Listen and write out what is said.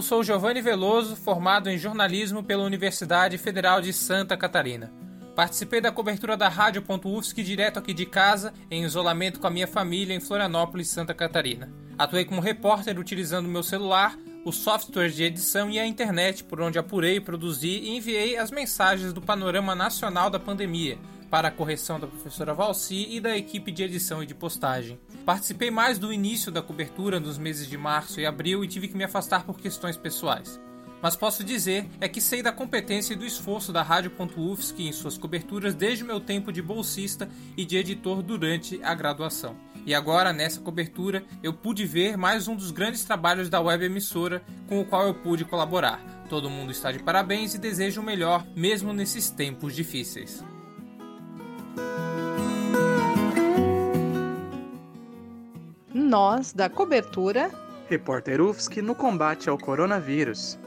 sou Giovanni Veloso, formado em jornalismo pela Universidade Federal de Santa Catarina. Participei da cobertura da Rádio.UFSC direto aqui de casa, em isolamento com a minha família em Florianópolis, Santa Catarina. Atuei como repórter utilizando meu celular, os softwares de edição e a internet, por onde apurei, produzi e enviei as mensagens do panorama nacional da pandemia, para a correção da professora Valci e da equipe de edição e de postagem. Participei mais do início da cobertura nos meses de março e abril e tive que me afastar por questões pessoais. Mas posso dizer é que sei da competência e do esforço da Rádio.UFSC em suas coberturas desde meu tempo de bolsista e de editor durante a graduação. E agora, nessa cobertura, eu pude ver mais um dos grandes trabalhos da web emissora com o qual eu pude colaborar. Todo mundo está de parabéns e desejo o melhor, mesmo nesses tempos difíceis. Nós da cobertura. Repórter UFSC no combate ao coronavírus.